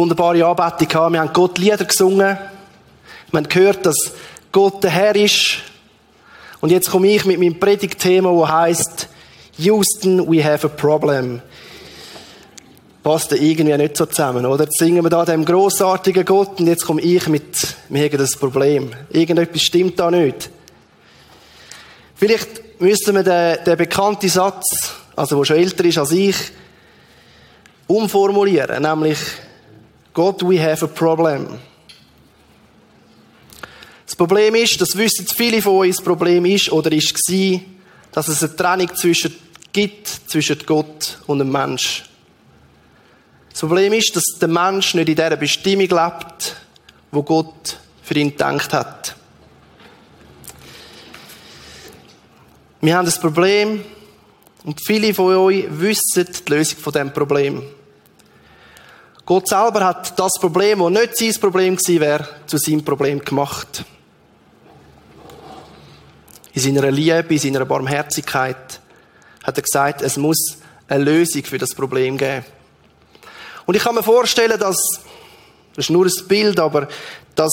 wunderbare Anbetung gehabt. Wir haben Gott Lieder gesungen. Wir haben gehört, dass Gott der Herr ist. Und jetzt komme ich mit meinem Predigtthema, wo heißt Houston, we have a problem. Passt irgendwie nicht so zusammen, oder? Jetzt singen wir da dem großartigen Gott und jetzt komme ich mit, wir haben das Problem. Irgendetwas stimmt da nicht. Vielleicht müssten wir den, den bekannten Satz, also der schon älter ist als ich, umformulieren, nämlich God, we have a problem. Das Problem ist, das wissen viele von uns, das Problem ist oder ist war, dass es eine Trennung zwischen, gibt zwischen Gott und dem Mensch. Das Problem ist, dass der Mensch nicht in dieser Bestimmung lebt, wo Gott für ihn gedacht hat. Wir haben das Problem und viele von euch wissen die Lösung von dem Problem. Gott selber hat das Problem, das nicht sein Problem gewesen wäre, zu seinem Problem gemacht. In seiner Liebe, in seiner Barmherzigkeit hat er gesagt, es muss eine Lösung für das Problem geben. Und ich kann mir vorstellen, dass, das ist nur ein Bild, aber dass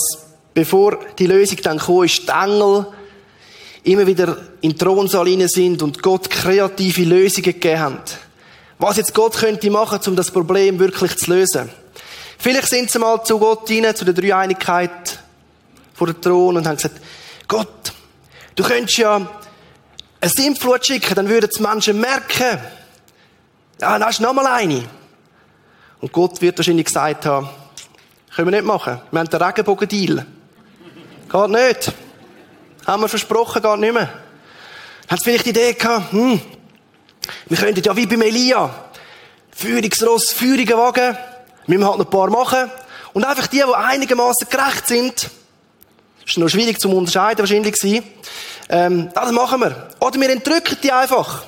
bevor die Lösung dann kam, ist, die Engel immer wieder in den Thronsaal hinein sind und Gott kreative Lösungen gegeben haben. Was jetzt Gott könnte machen, um das Problem wirklich zu lösen. Vielleicht sind sie mal zu Gott hinein, zu der Dreieinigkeit vor dem Thron und haben gesagt, Gott, du könntest ja eine Sintflut schicken, dann würden die Menschen merken, dann hast du nochmal eine. Und Gott wird wahrscheinlich gesagt haben, können wir nicht machen. Wir haben den Regenbogen-Deal. Geht nicht. Haben wir versprochen, geht nicht mehr. Hat vielleicht die Idee gehabt, hm, wir könnten ja wie beim Elia, Führungsross, Führungen wagen, müssen halt noch ein paar machen. Und einfach die, die einigermaßen gerecht sind, ist noch schwierig zu unterscheiden wahrscheinlich gewesen, ähm, das machen wir. Oder wir entrücken die einfach.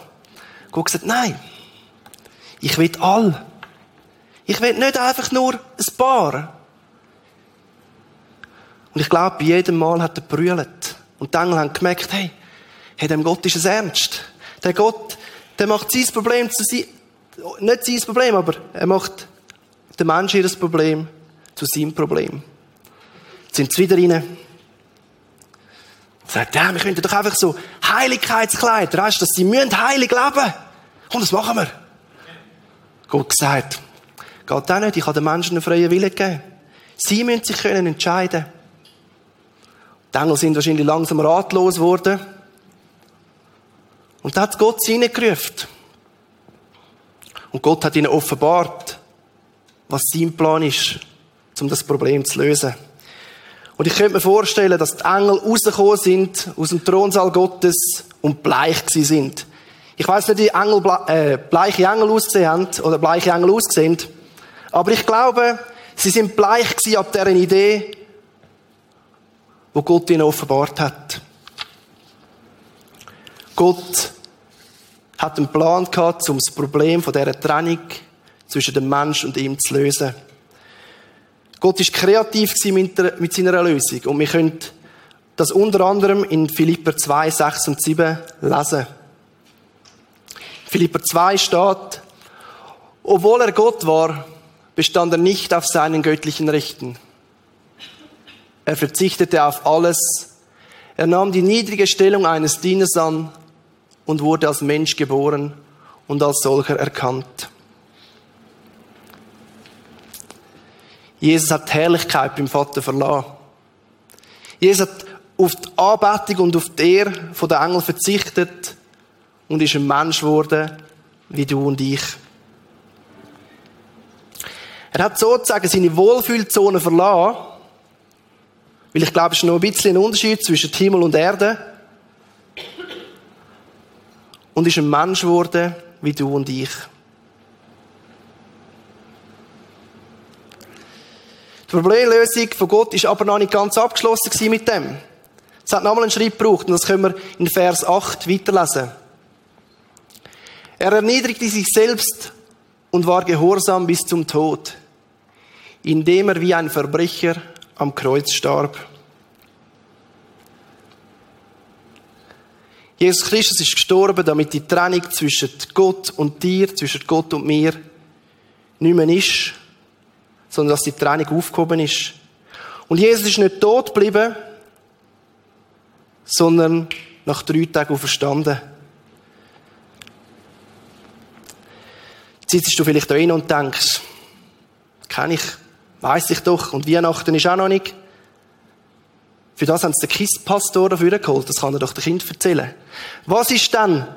Gott gesagt, nein. Ich will all. Ich will nicht einfach nur ein paar. Und ich glaube, bei jedem Mal hat er brüllt. Und die Engel haben gemerkt, hey, hey, dem Gott ist es ernst. Der Gott, der macht sein Problem zu sein, nicht sein Problem, aber er macht den Menschen ihr Problem zu seinem Problem. Jetzt sind sie wieder rein. Sagt, ja, wir könnten doch einfach so Heiligkeitskleider, weißt dass sie müssen heilig leben. Und das machen wir. Gott gesagt, geht auch nicht, ich habe den Menschen einen freien Willen gegeben. Sie müssen sich können entscheiden. Die Engel sind wahrscheinlich langsam ratlos geworden. Und da hat Gott sie hineingerufen. Und Gott hat ihnen offenbart, was sein Plan ist, um das Problem zu lösen. Und ich könnte mir vorstellen, dass die Engel rausgekommen sind aus dem Thronsaal Gottes und bleich gewesen sind. Ich weiß nicht, wie Engel, äh, bleiche Engel ausgesehen haben oder bleiche Engel ausgesehen, aber ich glaube, sie sind bleich gewesen ab deren Idee, wo Gott ihnen offenbart hat. Gott hat einen Plan gehabt, um das Problem von dieser Trennung zwischen dem Mensch und ihm zu lösen. Gott ist kreativ mit seiner Lösung und wir können das unter anderem in Philipper 2, 6 und 7 lesen. Philipper 2 steht, obwohl er Gott war, bestand er nicht auf seinen göttlichen Rechten. Er verzichtete auf alles. Er nahm die niedrige Stellung eines Dieners an und wurde als Mensch geboren und als solcher erkannt. Jesus hat die Herrlichkeit beim Vater verlassen. Jesus hat auf die Anbetung und auf die Ehre der Engel verzichtet und ist ein Mensch geworden, wie du und ich. Er hat sozusagen seine Wohlfühlzone verlassen weil ich glaube, es ist noch ein bisschen ein Unterschied zwischen Himmel und Erde. Und ist ein Mensch geworden, wie du und ich. Die Problemlösung von Gott ist aber noch nicht ganz abgeschlossen mit dem. Es hat nochmal einen Schritt gebraucht und das können wir in Vers 8 weiterlesen. Er erniedrigte sich selbst und war gehorsam bis zum Tod, indem er wie ein Verbrecher am Kreuz starb. Jesus Christus ist gestorben, damit die Trennung zwischen Gott und dir, zwischen Gott und mir, nicht mehr ist, sondern dass die Trennung aufgehoben ist. Und Jesus ist nicht tot geblieben, sondern nach drei Tagen verstanden. Jetzt sitzt du vielleicht da hin und denkst, kenne ich, weiß ich doch, und Weihnachten ist auch noch nicht. Für das haben sie den Kistpastor dafür geholt, das kann er doch dem Kind erzählen. Was ist dann,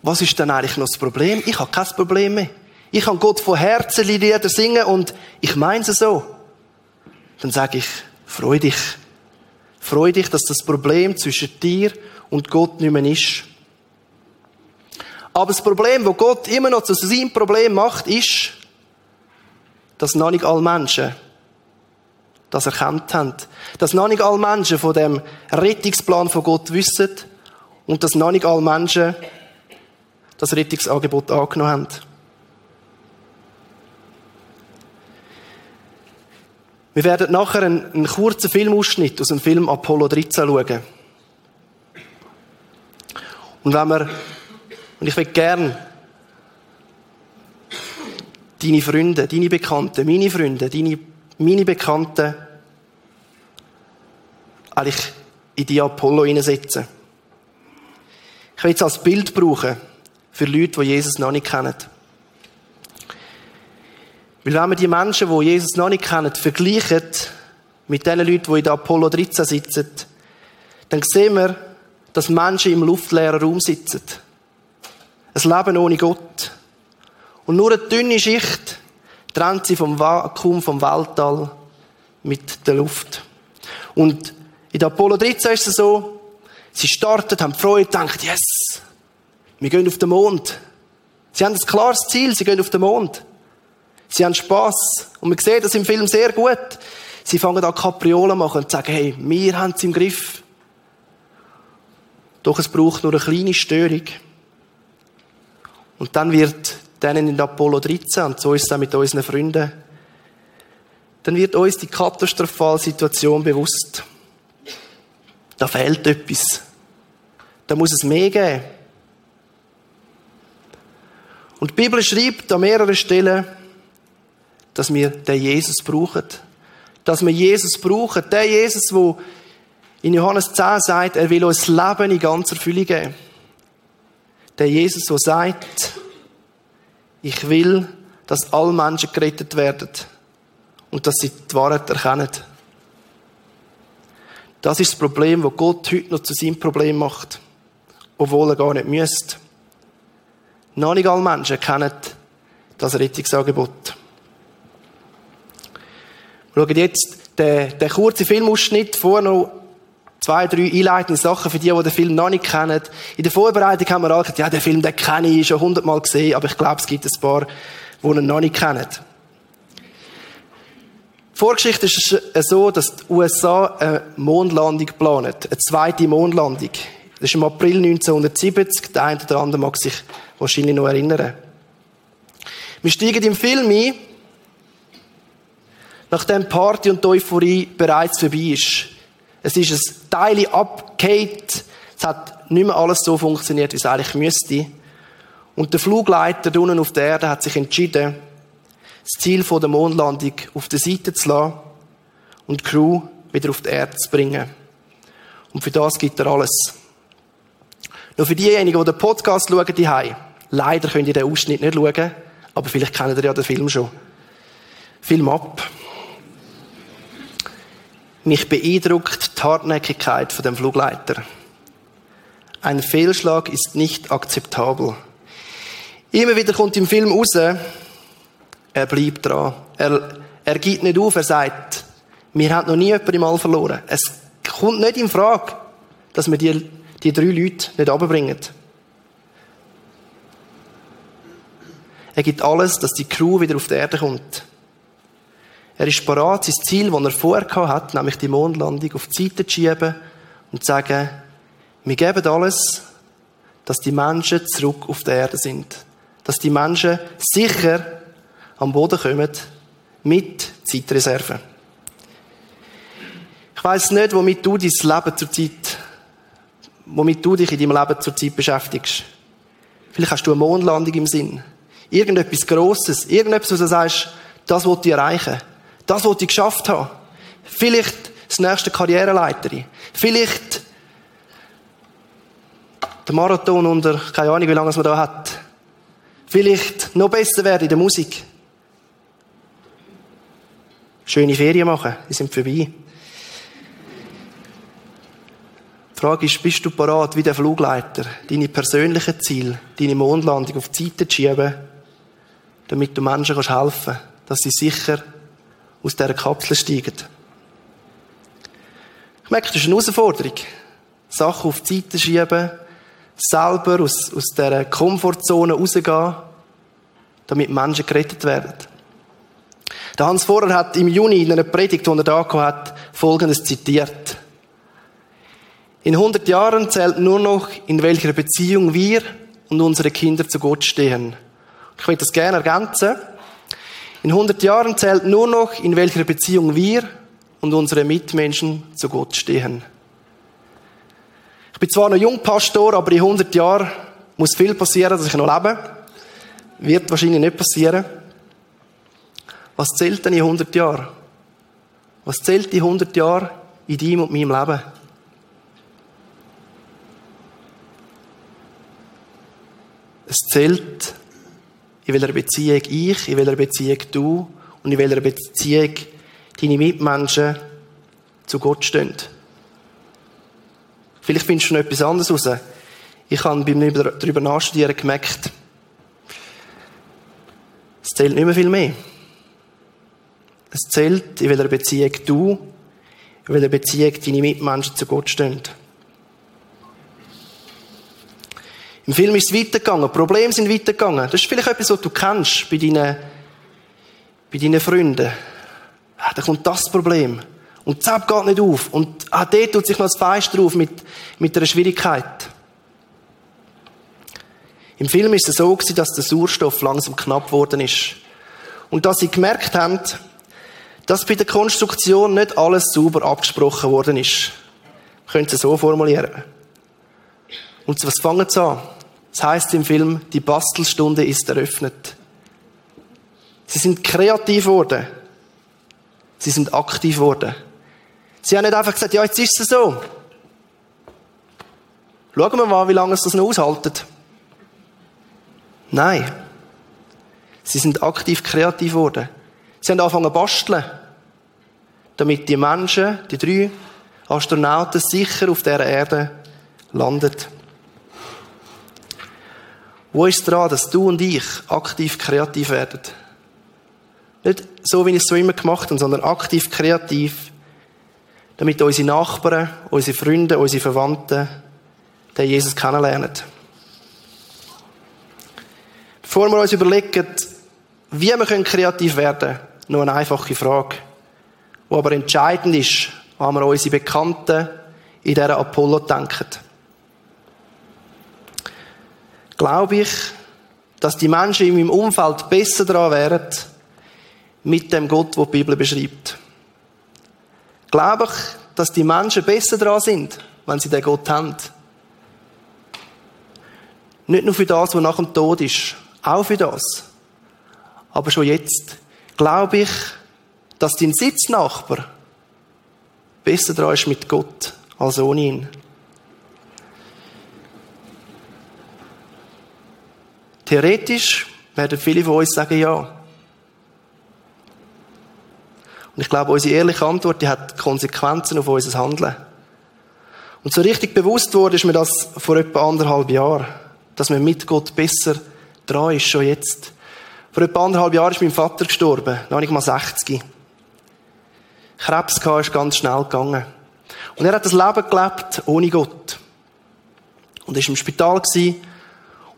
was ist dann eigentlich noch das Problem? Ich habe kein Problem mehr. Ich kann Gott von Herzen Lieder singen und ich meine es so. Dann sage ich, freu dich. Freu dich, dass das Problem zwischen dir und Gott nicht mehr ist. Aber das Problem, das Gott immer noch zu seinem Problem macht, ist, dass noch nicht alle Menschen das erkannt haben. Dass noch nicht alle Menschen von dem Rettungsplan von Gott wissen und dass noch nicht alle Menschen das Rettungsangebot angenommen haben. Wir werden nachher einen, einen kurzen Filmausschnitt aus dem Film Apollo 13 schauen. Und wenn wir und ich will gern deine Freunde, deine Bekannten, meine Freunde, deine, meine Bekannten eigentlich in die Apollo hineinsetzen. Ich will es als Bild brauchen für Leute, die Jesus noch nicht kennen. Weil wenn wir die Menschen, die Jesus noch nicht kennen, vergleichen mit den Leuten, die in der Apollo 13 sitzen, dann sehen wir, dass Menschen im luftleeren Raum sitzen. Ein Leben ohne Gott. Und nur eine dünne Schicht trennt sie vom Vakuum, vom Weltall mit der Luft. Und in der Apollo 13 ist es so, sie starten, haben Freude, denken, yes, wir gehen auf den Mond. Sie haben ein klares Ziel, sie gehen auf den Mond. Sie haben Spass. Und man sieht das im Film sehr gut. Sie fangen an Kapriolen machen und sagen, hey, wir haben es im Griff. Doch es braucht nur eine kleine Störung. Und dann wird denen in Apollo 13, und so ist es auch mit unseren Freunden, dann wird uns die katastrophale Situation bewusst. Da fehlt etwas. Da muss es mehr geben. Und die Bibel schreibt an mehreren Stellen, dass wir den Jesus brauchen. Dass wir Jesus brauchen. Der Jesus, der in Johannes 10 sagt, er will uns Leben in ganzer Fülle geben. Der Jesus, der sagt, ich will, dass alle Menschen gerettet werden und dass sie die Wahrheit erkennen. Das ist das Problem, das Gott heute noch zu seinem Problem macht, obwohl er gar nicht müsste. Noch nicht alle Menschen kennen das Rettungsangebot. Wir jetzt den, den kurzen Filmausschnitt vor noch zwei, drei einleitende Sachen für die, die den Film noch nicht kennen. In der Vorbereitung haben wir alle gesagt, ja, den Film, den kenne ich, schon hundertmal gesehen, aber ich glaube, es gibt ein paar, die ihn noch nicht kennen. Die Vorgeschichte ist so, dass die USA eine Mondlandung planen. Eine zweite Mondlandung. Das ist im April 1970. Der eine oder andere mag sich wahrscheinlich noch erinnern. Wir steigen im Film ein, nachdem Party und die Euphorie bereits vorbei ist. Es ist ein Teil abgehakt. Es hat nicht mehr alles so funktioniert, wie es eigentlich müsste. Und der Flugleiter unten auf der Erde hat sich entschieden, das Ziel der Mondlandung auf der Seite zu lassen und die Crew wieder auf die Erde zu bringen. Und für das gibt er alles. Nur für diejenigen, die den Podcast schauen, die Leider könnt ihr den Ausschnitt nicht schauen, aber vielleicht kennt ihr ja den Film schon. Film ab. Mich beeindruckt die Hartnäckigkeit von dem Flugleiter. Ein Fehlschlag ist nicht akzeptabel. Immer wieder kommt im Film raus, er bleibt dran. Er, er gibt nicht auf, er sagt, wir haben noch nie jemanden im All verloren. Es kommt nicht in Frage, dass wir die, die drei Leute nicht abbringen. Er gibt alles, dass die Crew wieder auf die Erde kommt. Er ist bereit, sein Ziel, das er vorher hat, nämlich die Mondlandung, auf die Seite zu schieben und zu sagen, wir geben alles, dass die Menschen zurück auf der Erde sind. Dass die Menschen sicher am Boden kommen mit Zeitreserven. Ich weiß nicht, womit du dein Leben zurzeit, womit du dich in deinem Leben zurzeit beschäftigst. Vielleicht hast du eine Mondlandung im Sinn. Irgendetwas Grosses. Irgendetwas, was du sagst, das wollte ich erreichen. Das wollte ich geschafft haben. Vielleicht das nächste Karriereleiterin. Vielleicht der Marathon unter, keine Ahnung, wie lange es man da hat. Vielleicht noch besser werden in der Musik. Schöne Ferien machen, die sind vorbei. Die Frage ist, bist du parat, wie der Flugleiter, deine persönlichen Ziele, deine Mondlandung auf die Seite zu schieben, damit du Menschen helfen kannst, dass sie sicher aus dieser Kapsel steigen? Ich merke, das ist eine Herausforderung. Sachen auf die Seite schieben, selber aus, aus dieser Komfortzone rausgehen, damit Menschen gerettet werden. Der Hans Vorer hat im Juni in einer Predigt, die er da hat, Folgendes zitiert. In 100 Jahren zählt nur noch, in welcher Beziehung wir und unsere Kinder zu Gott stehen. Ich möchte das gerne ergänzen. In 100 Jahren zählt nur noch, in welcher Beziehung wir und unsere Mitmenschen zu Gott stehen. Ich bin zwar noch Jungpastor, aber in 100 Jahren muss viel passieren, dass ich noch lebe. Wird wahrscheinlich nicht passieren. Was zählt denn in 100 Jahren? Was zählt in 100 Jahren in deinem und meinem Leben? Es zählt, in welcher Beziehung ich, in welcher Beziehung du und in welcher Beziehung deine Mitmenschen zu Gott stehen. Vielleicht findest du noch etwas anderes raus. Ich habe beim darüber nachstudieren gemerkt, es zählt nicht mehr viel mehr. Es zählt, in welcher Beziehung du, in welcher Beziehung deine Mitmenschen zu Gott stehen. Im Film ist es weitergegangen, Probleme sind weitergegangen. Das ist vielleicht etwas, was du kennst bei deinen, bei deinen Freunden. Ah, da kommt das Problem. Und Zap geht nicht auf. Und ah, dort tut sich noch das Feister drauf mit, mit einer Schwierigkeit. Im Film ist es so gewesen, dass der Sauerstoff langsam knapp geworden ist. Und dass sie gemerkt haben, dass bei der Konstruktion nicht alles sauber abgesprochen worden ist. Können es so formulieren. Und was fangen sie an? Das heißt im Film, die Bastelstunde ist eröffnet. Sie sind kreativ geworden. Sie sind aktiv geworden. Sie haben nicht einfach gesagt, ja, jetzt ist es so. Schauen wir mal, wie lange es das noch aushaltet. Nein. Sie sind aktiv kreativ geworden. Sie haben angefangen zu basteln. Damit die Menschen, die drei Astronauten, sicher auf der Erde landen. Wo ist dran, dass du und ich aktiv kreativ werden? Nicht so, wie ich es so immer gemacht habe, sondern aktiv kreativ damit unsere Nachbarn, unsere Freunde, unsere Verwandten den Jesus kennenlernen. Bevor wir uns überlegen, wie wir kreativ werden können, nur eine einfache Frage, die aber entscheidend ist, wenn wir unsere Bekannten in dieser Apollo denken. Glaube ich, dass die Menschen in meinem Umfeld besser daran wären, mit dem Gott, den die Bibel beschreibt glaube ich, dass die Menschen besser dran sind, wenn sie den Gott haben. Nicht nur für das, was nach dem Tod ist, auch für das. Aber schon jetzt glaube ich, dass dein Sitznachbar besser dran ist mit Gott als ohne ihn. Theoretisch werden viele von uns sagen, ja. Und ich glaube, unsere ehrliche Antwort, die hat Konsequenzen auf unser Handeln. Und so richtig bewusst wurde ist mir das vor etwa anderthalb Jahren, dass man mit Gott besser dran ist, schon jetzt. Vor etwa anderthalb Jahren ist mein Vater gestorben, noch nicht mal 60. Krebs gehabt, ist ganz schnell gegangen. Und er hat das Leben gelebt ohne Gott. Und ist im Spital gewesen.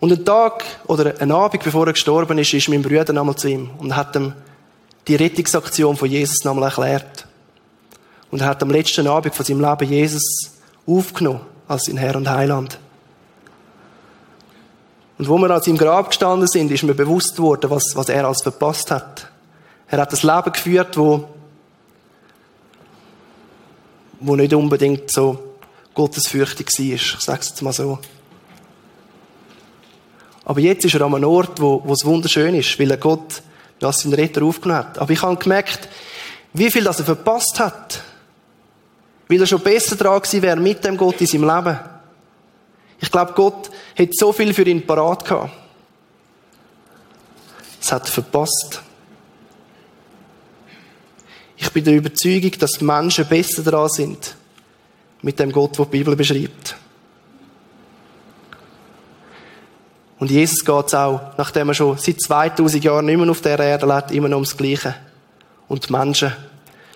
Und einen Tag oder einen Abend, bevor er gestorben ist, ist mein Bruder einmal zu ihm und hat ihm die Rettungsaktion von Jesus nochmal erklärt. Und er hat am letzten Abend von seinem Leben Jesus aufgenommen als sein Herr und Heiland. Und wo wir an seinem Grab gestanden sind, ist mir bewusst geworden, was, was er als verpasst hat. Er hat das Leben geführt, wo, wo nicht unbedingt so gottesfürchtig war. Ich sage es jetzt mal so. Aber jetzt ist er an einem Ort, wo, wo es wunderschön ist, weil er Gott als seinen Retter aufgenommen hat. Aber ich habe gemerkt, wie viel das er verpasst hat. Weil er schon besser dran gewesen wäre mit dem Gott in seinem Leben. Ich glaube, Gott hat so viel für ihn parat gehabt. Das hat er verpasst. Ich bin der Überzeugung, dass Menschen besser dran sind mit dem Gott, der die Bibel beschreibt. Und Jesus geht es auch, nachdem er schon seit 2000 Jahren nicht auf der Erde lebt, immer noch ums Gleiche. Und die Menschen.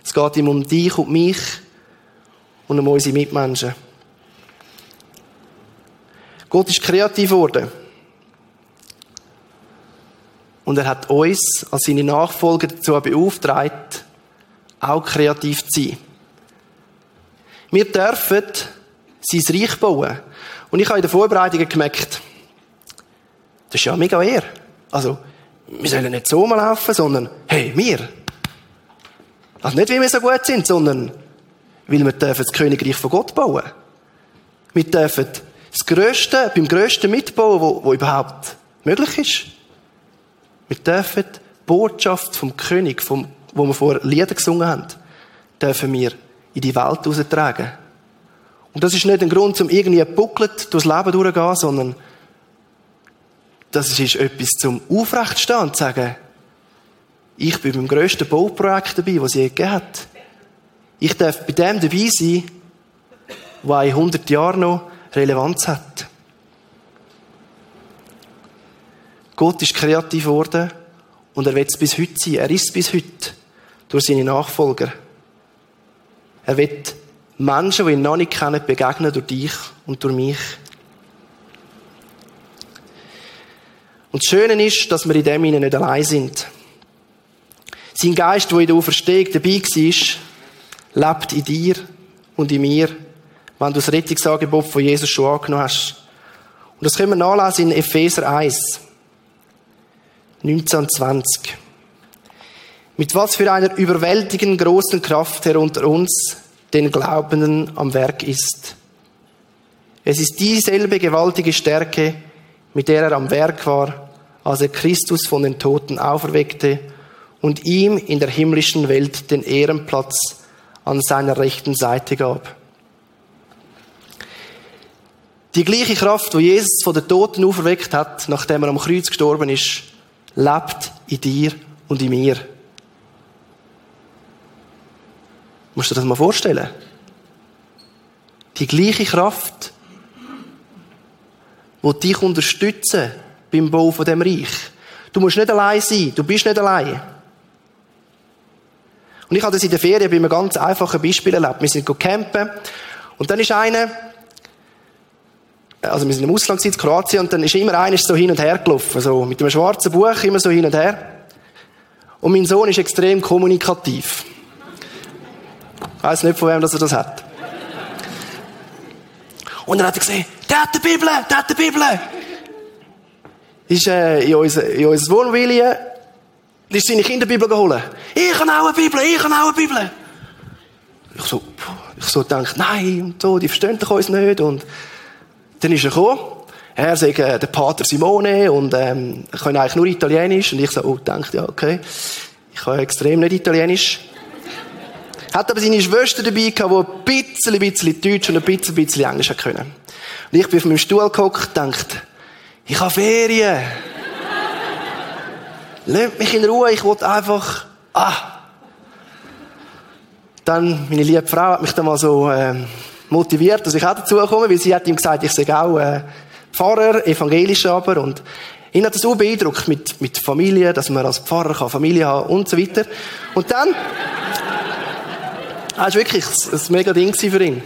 Es geht ihm um dich und mich und um unsere Mitmenschen. Gott ist kreativ geworden. Und er hat uns als seine Nachfolger dazu beauftragt, auch kreativ zu sein. Wir dürfen sein Reich bauen. Und ich habe in der Vorbereitung gemerkt, das ist ja mega eher. Also, wir sollen nicht so mal laufen, sondern, hey, wir. Also nicht, weil wir so gut sind, sondern, weil wir dürfen das Königreich von Gott bauen. Wir dürfen das Größte, beim Größten mitbauen, wo, wo überhaupt möglich ist. Wir dürfen die Botschaft vom König, vom, wo wir vor Lieder gesungen haben, dürfen wir in die Welt austragen. Und das ist nicht ein Grund, um irgendwie buckelt durchs Leben durchzugehen, sondern das ist etwas zum Aufrechtstehen und zu sagen, ich bin beim grössten Bauprojekt dabei, das es je gegeben hat. Ich darf bei dem dabei sein, was in 100 Jahren noch Relevanz hat. Gott ist kreativ geworden und er wird es bis heute sein. Er ist es bis heute durch seine Nachfolger. Er wird Menschen, die ihn noch nicht kennen, begegnen durch dich und durch mich. Und das Schöne ist, dass wir in dem nicht allein sind. Sein Geist, der in der Auferstehung dabei war, lebt in dir und in mir, wenn du das Rettungsangebot von Jesus schon angenommen hast. Und das können wir nachlesen in Epheser 1, 19 und 20. Mit was für einer überwältigenden großen Kraft er unter uns, den Glaubenden, am Werk ist. Es ist dieselbe gewaltige Stärke, mit der er am Werk war, als er Christus von den Toten auferweckte und ihm in der himmlischen Welt den Ehrenplatz an seiner rechten Seite gab. Die gleiche Kraft, wo Jesus von den Toten auferweckt hat, nachdem er am Kreuz gestorben ist, lebt in dir und in mir. Musst du dir das mal vorstellen? Die gleiche Kraft, die dich unterstützen beim Bau von dem Reich. Du musst nicht allein sein. Du bist nicht allein. Und ich habe das in der Ferien bei einem ganz einfachen Beispiel erlebt. Wir sind campen und dann ist einer, also wir sind im Ausland in Kroatien und dann ist immer einer so hin und her gelaufen, so mit einem schwarzen Buch immer so hin und her. Und mein Sohn ist extrem kommunikativ. Ich weiss nicht, von wem dass er das hat. Und dann hat er gesehen, der hat die Bibel, der hat die Bibel ist äh, in, unser, in unser Wohnmobil ist seine Kinderbibel geholt. Ich habe auch eine Bibel, ich habe auch eine Bibel. Ich so, ich so denke, nein, und so, die verstehen doch uns nicht. Und dann ist er gekommen. Er sagt, äh, der Pater Simone und ähm, ich kann eigentlich nur Italienisch. Und ich so, oh, denke, ja, okay. Ich kann extrem nicht Italienisch. Hat aber seine Schwester dabei gehabt, die ein bisschen, bisschen Deutsch und ein bisschen, bisschen Englisch können. Und ich bin auf meinem Stuhl gehockt dachte, ich habe Ferien. Lasst mich in Ruhe, ich will einfach, ah. Dann, meine liebe Frau hat mich dann mal so, äh, motiviert, dass ich auch dazu komme, weil sie hat ihm gesagt, ich sei auch, äh, Pfarrer, evangelisch aber, und ihn hat das auch beeindruckt mit, mit Familie, dass man als Pfarrer kann Familie haben und so weiter. Und dann, das war wirklich ein mega Ding für ihn.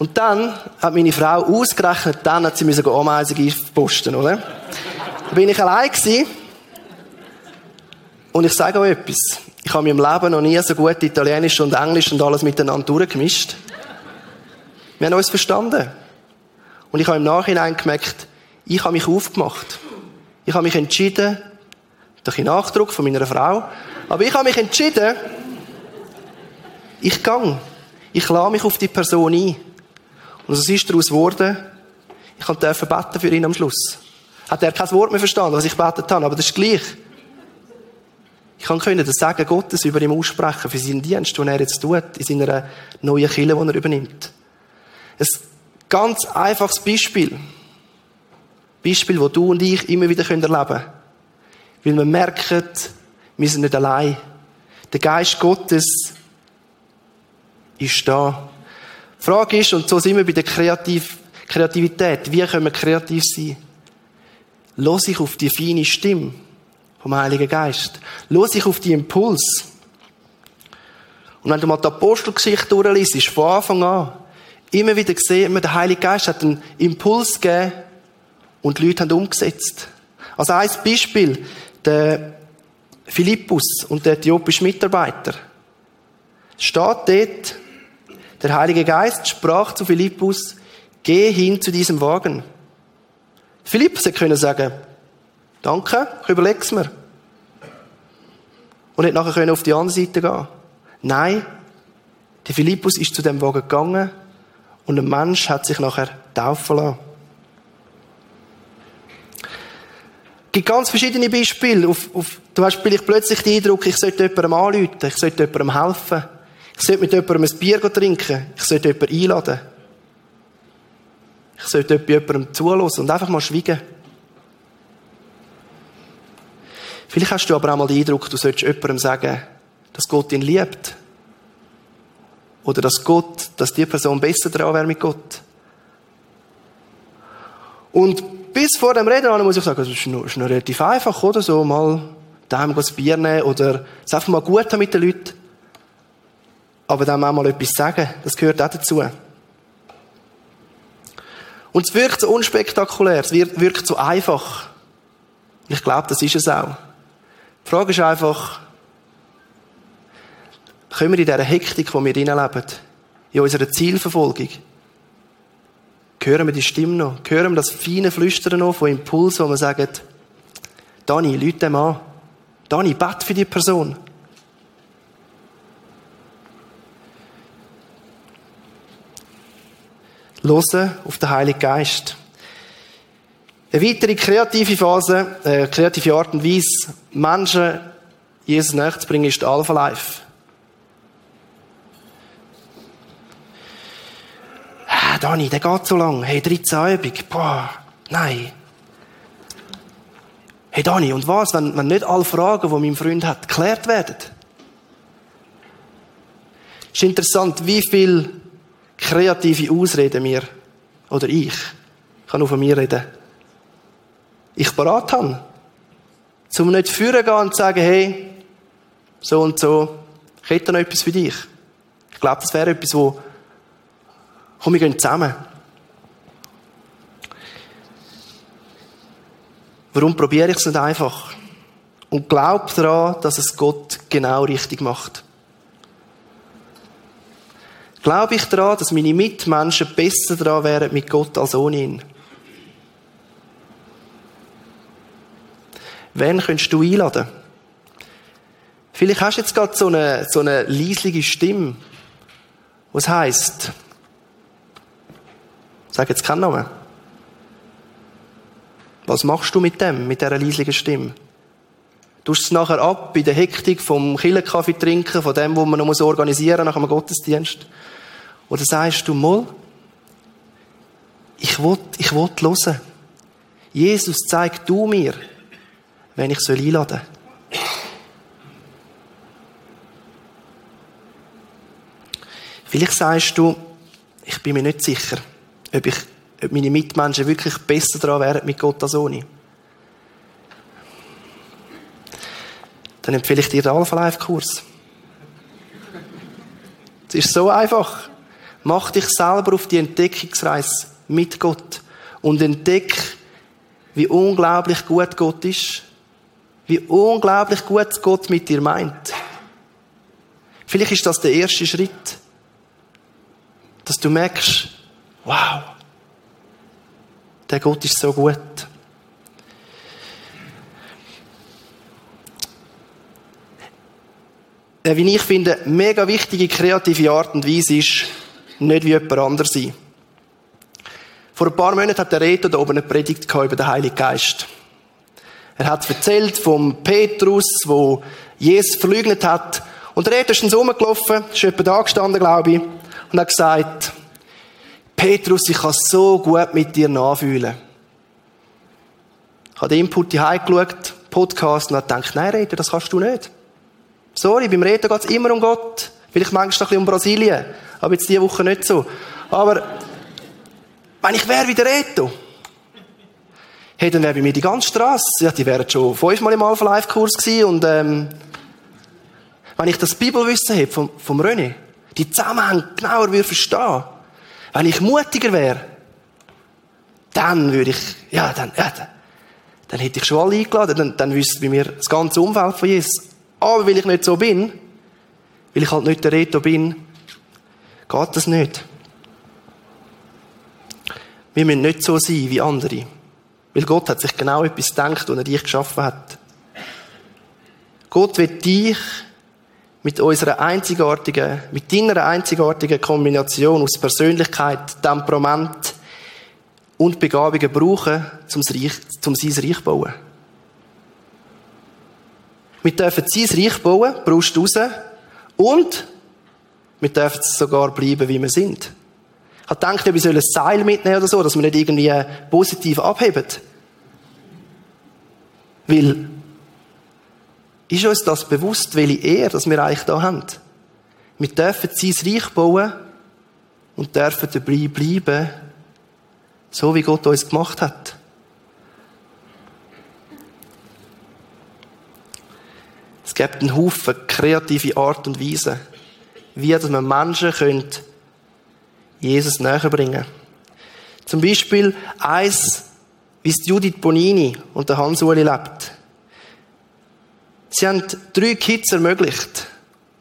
Und dann hat meine Frau ausgerechnet, dann hat sie mir sogar Ameisengift posten, oder? Da bin ich allein gewesen. Und ich sage euch etwas. Ich habe in meinem Leben noch nie so gut Italienisch und Englisch und alles miteinander durchgemischt. Wir haben uns verstanden. Und ich habe im Nachhinein gemerkt, ich habe mich aufgemacht. Ich habe mich entschieden, durch den Nachdruck von meiner Frau, aber ich habe mich entschieden, ich gang. Ich lade mich auf die Person ein. Und was ist daraus geworden? Ich durfte beten für ihn am Schluss. hat er kein Wort mehr verstanden, was ich betet habe, aber das ist gleich. Ich kann können das Sagen Gottes über ihm aussprechen für seinen Dienst, den er jetzt tut, in seiner neuen Kille, die er übernimmt. Ein ganz einfaches Beispiel. Beispiel, wo du und ich immer wieder erleben können. Weil wir merken, wir sind nicht allein. Der Geist Gottes ist da. Frage ist, und so sind wir bei der Kreativ Kreativität, wie können wir kreativ sein? Los ich auf die feine Stimme vom Heiligen Geist. Los ich auf die Impuls. Und wenn du mal die Apostelgeschichte durchliest, von Anfang an, immer wieder gesehen, der Heilige Geist hat einen Impuls gegeben und die Leute haben umgesetzt. Also ein Beispiel, der Philippus und der äthiopische Mitarbeiter. Steht dort, der Heilige Geist sprach zu Philippus, geh hin zu diesem Wagen. Philippus hätte können sagen, danke, ich überleg's mir. Und hätte nachher auf die andere Seite gehen. Nein, der Philippus ist zu dem Wagen gegangen und ein Mensch hat sich nachher taufen lassen. Es gibt ganz verschiedene Beispiele. Auf, auf, du hast vielleicht plötzlich den Eindruck, ich sollte jemandem anrufen, ich sollte jemandem helfen, ich sollte mit jemandem ein Bier trinken, ich sollte jemanden einladen. Ich sollte jemandem zulassen und einfach mal schweigen. Vielleicht hast du aber auch mal den Eindruck, du solltest jemandem sagen, dass Gott ihn liebt. Oder dass Gott, dass die Person besser dran wäre mit Gott. Und bis vor dem Reden muss ich sagen, das ist noch, ist noch relativ einfach, oder? So mal daheim ein Bier nehmen oder es einfach mal gut haben mit den Leuten. Aber dann auch mal etwas sagen, das gehört auch dazu. Und es wirkt so unspektakulär, es wirkt so einfach. Und ich glaube, das ist es auch. Die Frage ist einfach, können wir in dieser Hektik, wo wir leben, in unserer Zielverfolgung, hören wir die Stimme noch? Hören wir das feine Flüstern noch von Impulsen, wo wir sagen, Dani, Leute dem an. Dani, bett für die Person. Hören auf den Heiligen Geist. Eine weitere kreative Phase, äh, kreative Art und Weise, Menschen Jesus näher zu bringen, ist Alpha Life. Dani, der geht so lang. Hey, 13 Übung. Boah, nein. Hey Dani, und was, wenn, wenn nicht alle Fragen, die mein Freund hat, geklärt werden? Ist interessant, wie viel kreative Ausreden wir, oder ich, ich kann nur von mir reden, ich parat habe. Zum nicht führen gehen und sagen, hey, so und so, ich hätte noch etwas für dich. Ich glaube, das wäre etwas, wo Komm, wir gehen zusammen. Warum probiere ich es nicht einfach? Und glaub daran, dass es Gott genau richtig macht. Glaube ich daran, dass meine Mitmenschen besser daran wären mit Gott als ohne ihn? Wen könntest du einladen? Vielleicht hast du jetzt gerade so eine, so eine leislige Stimme, was heißt, Sag jetzt keinen Namen. Was machst du mit dem, mit dieser leislichen Stimme? Tust es nachher ab bei der Hektik vom Killenkaffee trinken, von dem, wo man noch organisieren muss nach einem Gottesdienst? Oder sagst du mal, ich will, ich will hören. Jesus, zeig du mir, wenn ich soll einladen Vielleicht sagst du, ich bin mir nicht sicher ob, ich, ob meine Mitmenschen wirklich besser daran wären mit Gott als ohne. Dann empfehle ich dir den Alpha Life Kurs. Es ist so einfach. Mach dich selber auf die Entdeckungsreise mit Gott und entdeck, wie unglaublich gut Gott ist. Wie unglaublich gut Gott mit dir meint. Vielleicht ist das der erste Schritt, dass du merkst, Wow. Der Gott ist so gut. Eine, wie ich finde, mega wichtige kreative Art und Weise ist, nicht wie jemand anderes sein. Vor ein paar Monaten hat der Reto da oben eine Predigt über den Heiligen Geist. Er hat erzählt vom Petrus, wo Jesus verleugnet hat. Und der Reto ist dann so rumgelaufen, ist etwa da gestanden, glaube ich, und hat gesagt, Petrus, ich kann so gut mit dir nachfühlen. Ich habe den Input hier geschaut, Podcast, und habe gedacht, nein, Reto, das kannst du nicht. Sorry, beim Reto geht es immer um Gott. Vielleicht manchmal noch ein bisschen um Brasilien. Aber jetzt diese Woche nicht so. Aber, wenn ich wäre wie der Reto, hey, dann wäre bei mir die ganze Straße, ja, die wären schon fünfmal im Alpha Life Kurs gewesen und, ähm, wenn ich das Bibelwissen hätte vom, vom René, die Zusammenhänge genauer würde verstehen, wenn ich mutiger wäre, dann würde ich, ja, dann, ja, dann, dann hätte ich schon alle eingeladen, dann, dann wüsste bei mir das ganze Umfeld von Jesus. Aber weil ich nicht so bin, weil ich halt nicht der Reto bin, geht das nicht. Wir müssen nicht so sein wie andere. Weil Gott hat sich genau etwas gedacht, als er dich geschaffen hat. Gott wird dich mit unserer einzigartigen, mit deiner einzigartigen Kombination aus Persönlichkeit, Temperament und Begabungen brauchen, um sein Reich zu bauen. Wir dürfen sein Reich bauen, Brust raus, und wir dürfen sogar bleiben, wie wir sind. Ich habe gedacht, wir sollen ein Seil mitnehmen oder so, dass wir nicht irgendwie positiv abheben. Weil, ist uns das bewusst, welche Ehre, dass wir eigentlich da haben? Wir dürfen sein Reich bauen und dürfen dabei bleiben, so wie Gott uns gemacht hat. Gibt einen Haufen kreative Art und Weise, wie dass man Menschen könnt Jesus näher bringen. Zum Beispiel eins, wie es Judith Bonini und der Hans-Uli lebt. Sie haben drei Kids ermöglicht,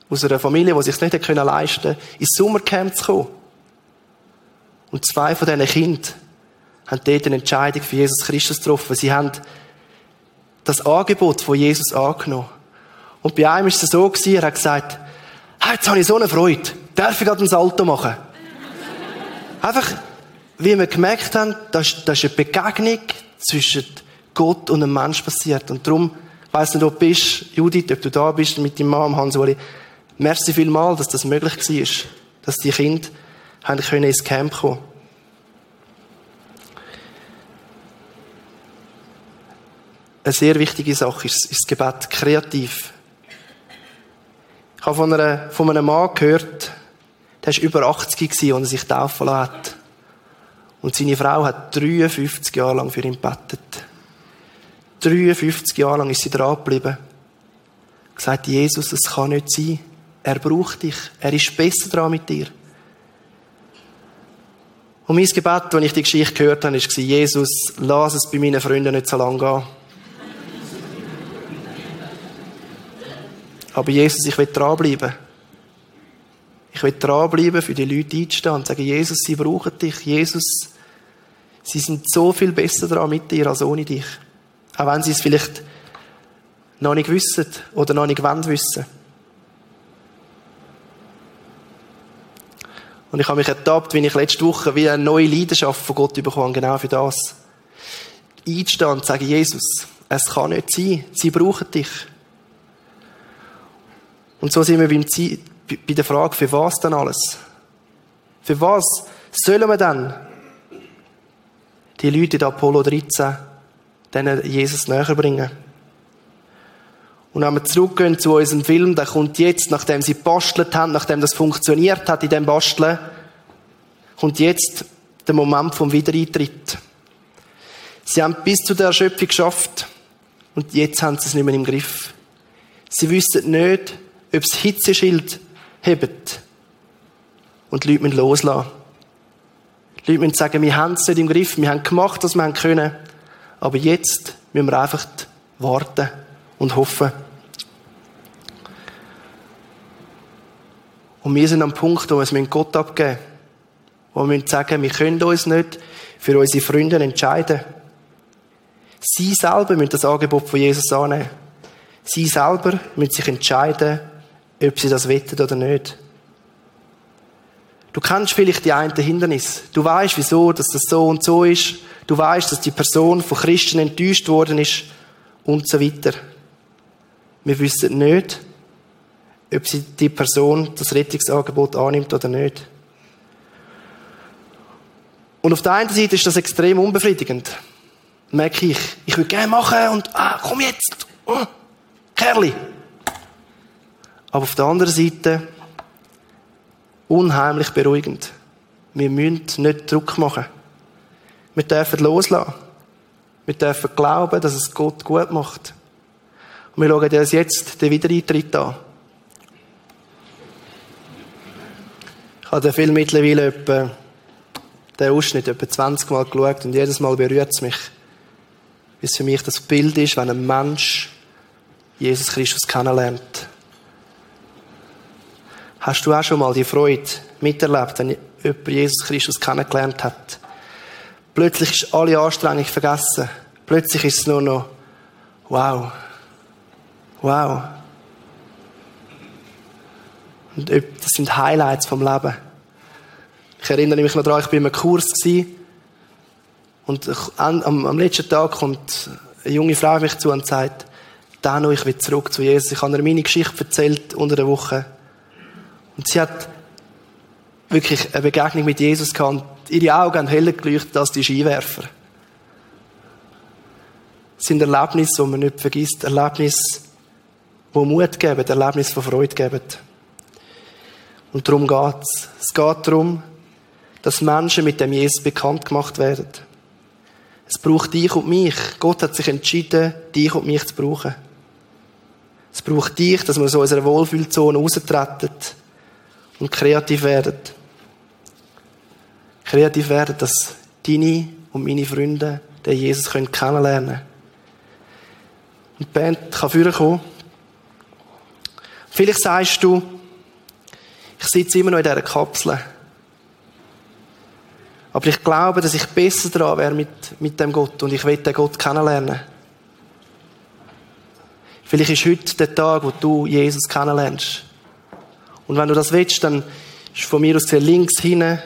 aus einer Familie, die sich nicht können leisten konnte, ins Sommercamp zu kommen. Und zwei von diesen Kindern haben dort eine Entscheidung für Jesus Christus getroffen. Sie haben das Angebot von Jesus angenommen. Und bei einem war es so, er hat gesagt, hey, jetzt habe ich so eine Freude. Darf ich gerade ein Salto machen? Einfach, wie wir gemerkt haben, da ist, ist eine Begegnung zwischen Gott und einem Mensch passiert. Und darum, ich weiss nicht, ob du bist, Judith, ob du da bist mit deinem Mann, Hans-Uli. Merci vielmal, dass das möglich war. Dass die Kinder haben können ins Camp kommen Eine sehr wichtige Sache ist, ist das Gebet kreativ. Ich habe von, einer, von einem Mann gehört, der war über 80 gewesen, als er sich taufen lassen hat. Und seine Frau hat 53 Jahre lang für ihn gebetet. 53 Jahre lang ist sie dran geblieben. Gesagt, Jesus, es kann nicht sein. Er braucht dich. Er ist besser dran mit dir. Und mein Gebet, als ich die Geschichte gehört habe, war, Jesus, lass es bei meinen Freunden nicht so lange gehen. Aber Jesus, ich will dranbleiben. Ich will dranbleiben, für die Leute einzustehen und sagen, Jesus, sie brauchen dich. Jesus, sie sind so viel besser dran mit dir als ohne dich. Auch wenn sie es vielleicht noch nicht wissen oder noch nicht wollen wissen. Und ich habe mich ertappt, wie ich letzte Woche wie eine neue Leidenschaft von Gott bekommen genau für das. Einstehen und sagen, Jesus, es kann nicht sein, sie brauchen dich. Und so sind wir beim Ziel, bei der Frage, für was denn alles? Für was sollen wir dann die Leute in Apollo 13 denen Jesus näher bringen? Und wenn wir zurückgehen zu unserem Film, der kommt jetzt, nachdem sie bastelt haben, nachdem das funktioniert hat in dem Basteln, kommt jetzt der Moment vom Wiedereintritt. Sie haben bis zu der Erschöpfung geschafft und jetzt haben sie es nicht mehr im Griff. Sie wissen nicht, ob das Hitzeschild hebt und die Leute müssen loslassen. Die Leute müssen sagen, wir haben es nicht im Griff, wir haben gemacht, was wir können, aber jetzt müssen wir einfach warten und hoffen. Und wir sind am Punkt, wo wir es Gott abgeben müssen. Wo wir sagen, wir können uns nicht für unsere Freunde entscheiden. Sie selber müssen das Angebot von Jesus annehmen. Sie selber müssen sich entscheiden, ob sie das wettet oder nicht. Du kennst vielleicht die einen Hindernisse. Du weißt, wieso, dass das so und so ist. Du weißt, dass die Person von Christen enttäuscht worden ist und so weiter. Wir wissen nicht, ob sie die Person das Rettungsangebot annimmt oder nicht. Und auf der einen Seite ist das extrem unbefriedigend. Merke ich, ich will gerne machen und, ah, komm jetzt, oh, Kerli. Aber auf der anderen Seite unheimlich beruhigend. Wir müssen nicht Druck machen. Wir dürfen loslassen. Wir dürfen glauben, dass es Gott gut macht. Und wir schauen uns jetzt den Wiedereintritt an. Ich habe den Film mittlerweile etwa, den Ausschnitt etwa 20 Mal geschaut und jedes Mal berührt es mich. Wie es für mich das Bild ist, wenn ein Mensch Jesus Christus kennenlernt. Hast du auch schon mal die Freude miterlebt, wenn jemand Jesus Christus kennengelernt hat? Plötzlich ist alle Anstrengung vergessen. Plötzlich ist es nur noch, wow. Wow. Und das sind Highlights vom Leben. Ich erinnere mich noch daran, ich war in einem Kurs und am, letzten Tag kommt eine junge Frau auf mich zu und sagt, Dano, ich will zurück zu Jesus. Ich habe ihr meine Geschichte erzählt unter der Woche. Und sie hat wirklich eine Begegnung mit Jesus gehabt ihre Augen haben heller geleuchtet als die Skiwerfer. Es sind Erlebnisse, die man nicht vergisst. Erlebnisse, die Mut geben, Erlebnisse, die Freude geben. Und darum geht es. Es geht darum, dass Menschen mit dem Jesus bekannt gemacht werden. Es braucht dich und mich. Gott hat sich entschieden, dich und mich zu brauchen. Es braucht dich, dass wir aus unserer Wohlfühlzone raustreten und kreativ werden. Kreativ werden, dass deine und meine Freunde den Jesus kennenlernen können. Und die Band kann vorkommen. Vielleicht sagst du, ich sitze immer noch in dieser Kapsel. Aber ich glaube, dass ich besser dran wäre mit, mit dem Gott und ich will den Gott kennenlernen. Vielleicht ist heute der Tag, wo du Jesus kennenlernst. Und wenn du das willst, dann ist von mir aus gesehen links hinten,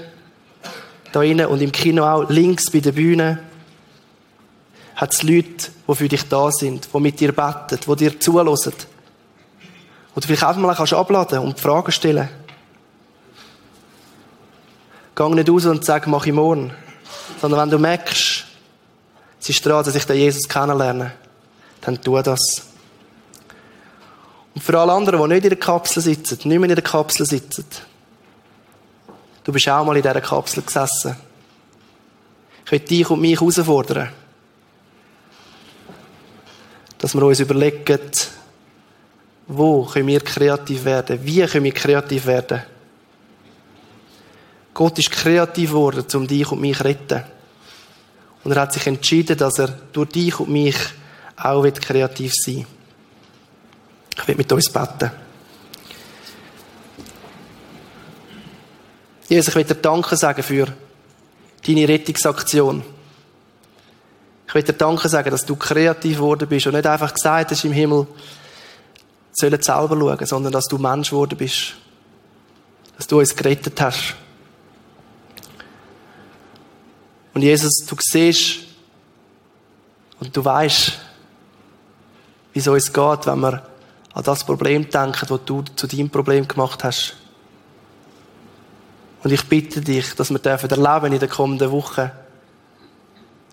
da hinten und im Kino auch links bei der Bühne hat es Leute, die für dich da sind, die mit dir beten, die dir zulassen. Du vielleicht einfach mal kannst abladen und Fragen stellen. Geh nicht raus und sag, mach ich morgen. Sondern wenn du merkst, es ist dran, dass ich den Jesus kennenlerne, dann tu das. Und für alle anderen, die nicht in der Kapsel sitzen, nicht mehr in der Kapsel sitzen, du bist auch mal in dieser Kapsel gesessen. Ich will dich und mich herausfordern, dass wir uns überlegen, wo können wir kreativ werden, wie können wir kreativ werden. Gott ist kreativ geworden, um dich und mich zu retten. Und er hat sich entschieden, dass er durch dich und mich auch kreativ sein will. Ich will mit uns beten. Jesus, ich will dir Danke sagen für deine Rettungsaktion. Ich will dir Danke sagen, dass du kreativ geworden bist und nicht einfach gesagt hast im Himmel, sollen selber schauen, sondern dass du Mensch geworden bist. Dass du uns gerettet hast. Und Jesus, du siehst und du weißt, wie es uns geht, wenn wir an das Problem denken, das du zu deinem Problem gemacht hast. Und ich bitte dich, dass wir dürfen erleben in den kommenden Wochen,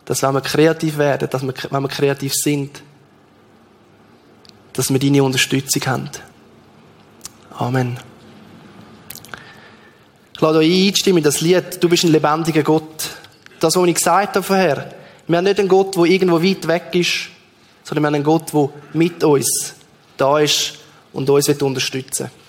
dass wenn wir kreativ werden, dass wir, wenn wir kreativ sind, dass wir deine Unterstützung haben. Amen. Ich lade euch einstimmen in das Lied, du bist ein lebendiger Gott. Das, was ich gesagt habe vorher. Wir haben nicht einen Gott, der irgendwo weit weg ist, sondern wir haben einen Gott, der mit uns da ist und uns unterstützen will.